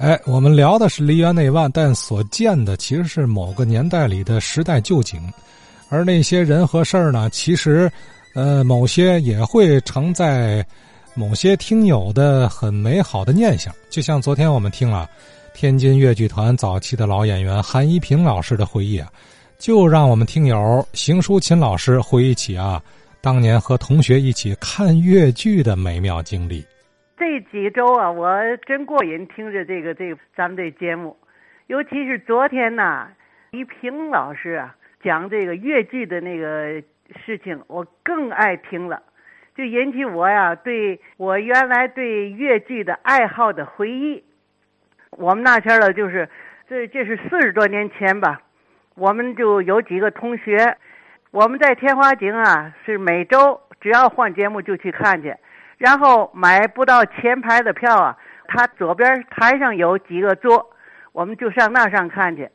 哎，我们聊的是梨园内外，但所见的其实是某个年代里的时代旧景，而那些人和事儿呢，其实，呃，某些也会承载某些听友的很美好的念想。就像昨天我们听了天津越剧团早期的老演员韩一平老师的回忆啊，就让我们听友邢淑琴老师回忆起啊，当年和同学一起看越剧的美妙经历。这几周啊，我真过瘾，听着这个这个咱们这节目，尤其是昨天呐，于平老师啊讲这个越剧的那个事情，我更爱听了，就引起我呀对我原来对越剧的爱好的回忆。我们那天呢，就是这这是四十多年前吧，我们就有几个同学，我们在天华井啊，是每周只要换节目就去看去。然后买不到前排的票啊，他左边台上有几个座，我们就上那上看去。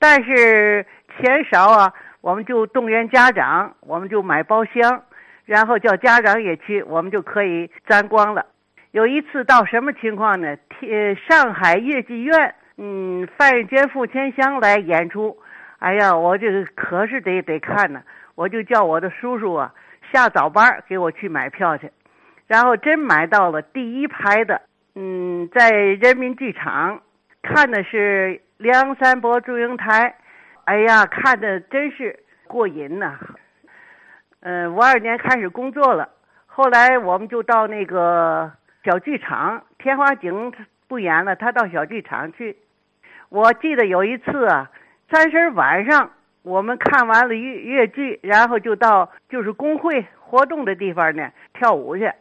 但是钱少啊，我们就动员家长，我们就买包厢，然后叫家长也去，我们就可以沾光了。有一次到什么情况呢？天上海越剧院，嗯，范瑞娟、付千香来演出。哎呀，我这个可是得得看呢，我就叫我的叔叔啊下早班给我去买票去。然后真买到了第一排的，嗯，在人民剧场看的是梁山伯祝英台，哎呀，看的真是过瘾呐。嗯，五二年开始工作了，后来我们就到那个小剧场，天华井不演了，他到小剧场去。我记得有一次啊，三十晚上我们看完了越越剧，然后就到就是工会活动的地方呢跳舞去。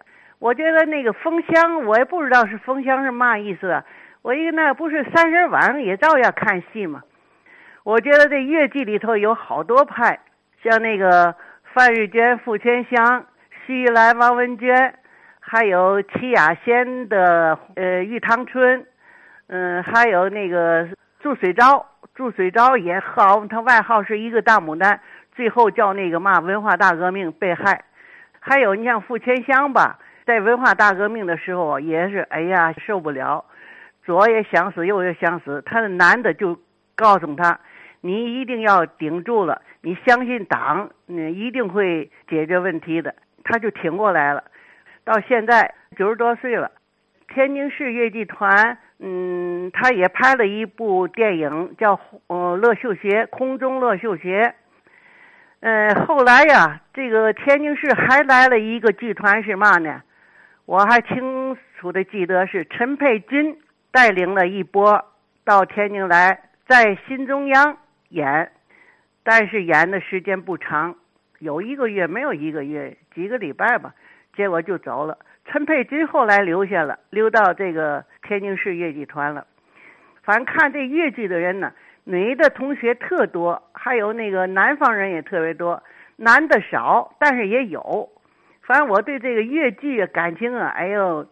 我觉得那个封箱，我也不知道是封箱是嘛意思。我一个那不是三十晚上也照样看戏吗？我觉得这越剧里头有好多派，像那个范瑞娟、傅千香、徐兰、王文娟，还有齐雅仙的呃玉堂春，嗯，还有那个祝水昭，祝水昭也好，他外号是一个大牡丹，最后叫那个嘛文化大革命被害。还有你像傅千香吧。在文化大革命的时候也是哎呀受不了，左也想死，右也想死。他的男的就告诉他：“你一定要顶住了，你相信党，你一定会解决问题的。”他就挺过来了。到现在九十多岁了，天津市越剧团，嗯，他也拍了一部电影，叫《呃乐秀学》，空中乐秀学。嗯，后来呀，这个天津市还来了一个剧团，是嘛呢？我还清楚的记得是陈佩君带领了一波到天津来，在新中央演，但是演的时间不长，有一个月没有一个月，几个礼拜吧，结果就走了。陈佩君后来留下了，留到这个天津市越剧团了。反正看这越剧的人呢，女的同学特多，还有那个南方人也特别多，男的少，但是也有。反正我对这个越剧感情啊，哎呦，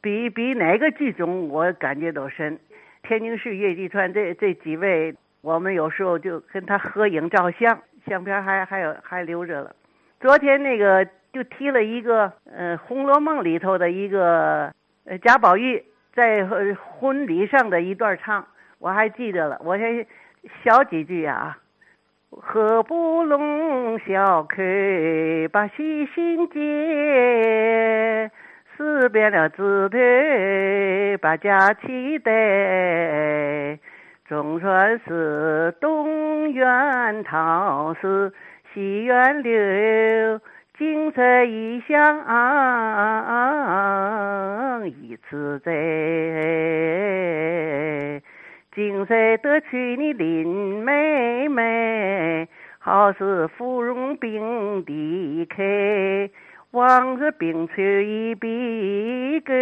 比比哪个剧种我感觉都深。天津市越剧团这这几位，我们有时候就跟他合影照相，相片还还有还留着了。昨天那个就提了一个，呃，《红楼梦》里头的一个，贾宝玉在婚礼上的一段唱，我还记得了。我先小几句啊。何不弄小口把细心结？撕遍了字腿把家期待。中传是东园桃是西园柳，景色异乡一次在。今岁得娶你林妹妹，好似芙蓉并蒂开，往日冰翠已比高，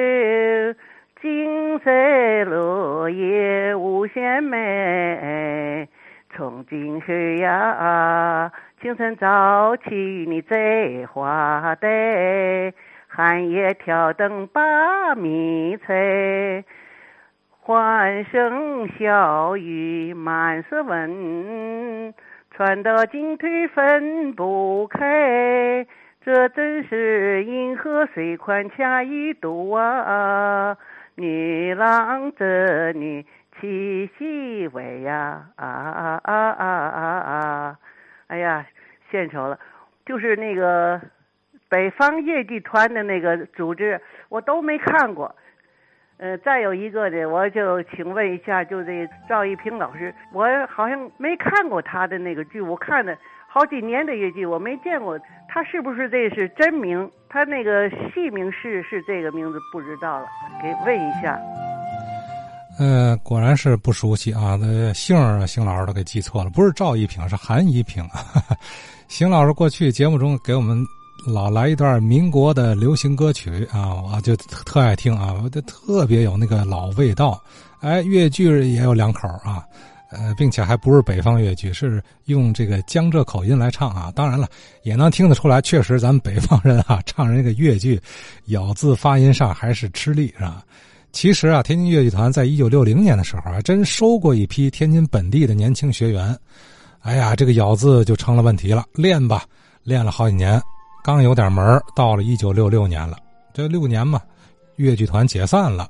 今岁落叶无限美。从今后呀，清晨早起你摘花带，寒夜挑灯把米炊。欢声笑语满是问，穿到进退分不开。这真是银河水宽恰一度啊，女郎织女七夕围呀啊啊啊啊啊啊！哎呀，献丑了，就是那个北方夜剧团的那个组织，我都没看过。呃，再有一个呢，我就请问一下，就这赵一平老师，我好像没看过他的那个剧，我看了好几年的越剧，我没见过他是不是这是真名？他那个戏名是是这个名字，不知道了，给问一下。呃，果然是不熟悉啊，那姓儿邢老师都给记错了，不是赵一平，是韩一平。邢老师过去节目中给我们。老来一段民国的流行歌曲啊，我就特爱听啊，我就特别有那个老味道。哎，越剧也有两口啊，呃，并且还不是北方越剧，是用这个江浙口音来唱啊。当然了，也能听得出来，确实咱们北方人啊，唱这个越剧，咬字发音上还是吃力，是吧？其实啊，天津越剧团在一九六零年的时候还真收过一批天津本地的年轻学员。哎呀，这个咬字就成了问题了，练吧，练了好几年。刚有点门到了一九六六年了，这六年嘛，越剧团解散了。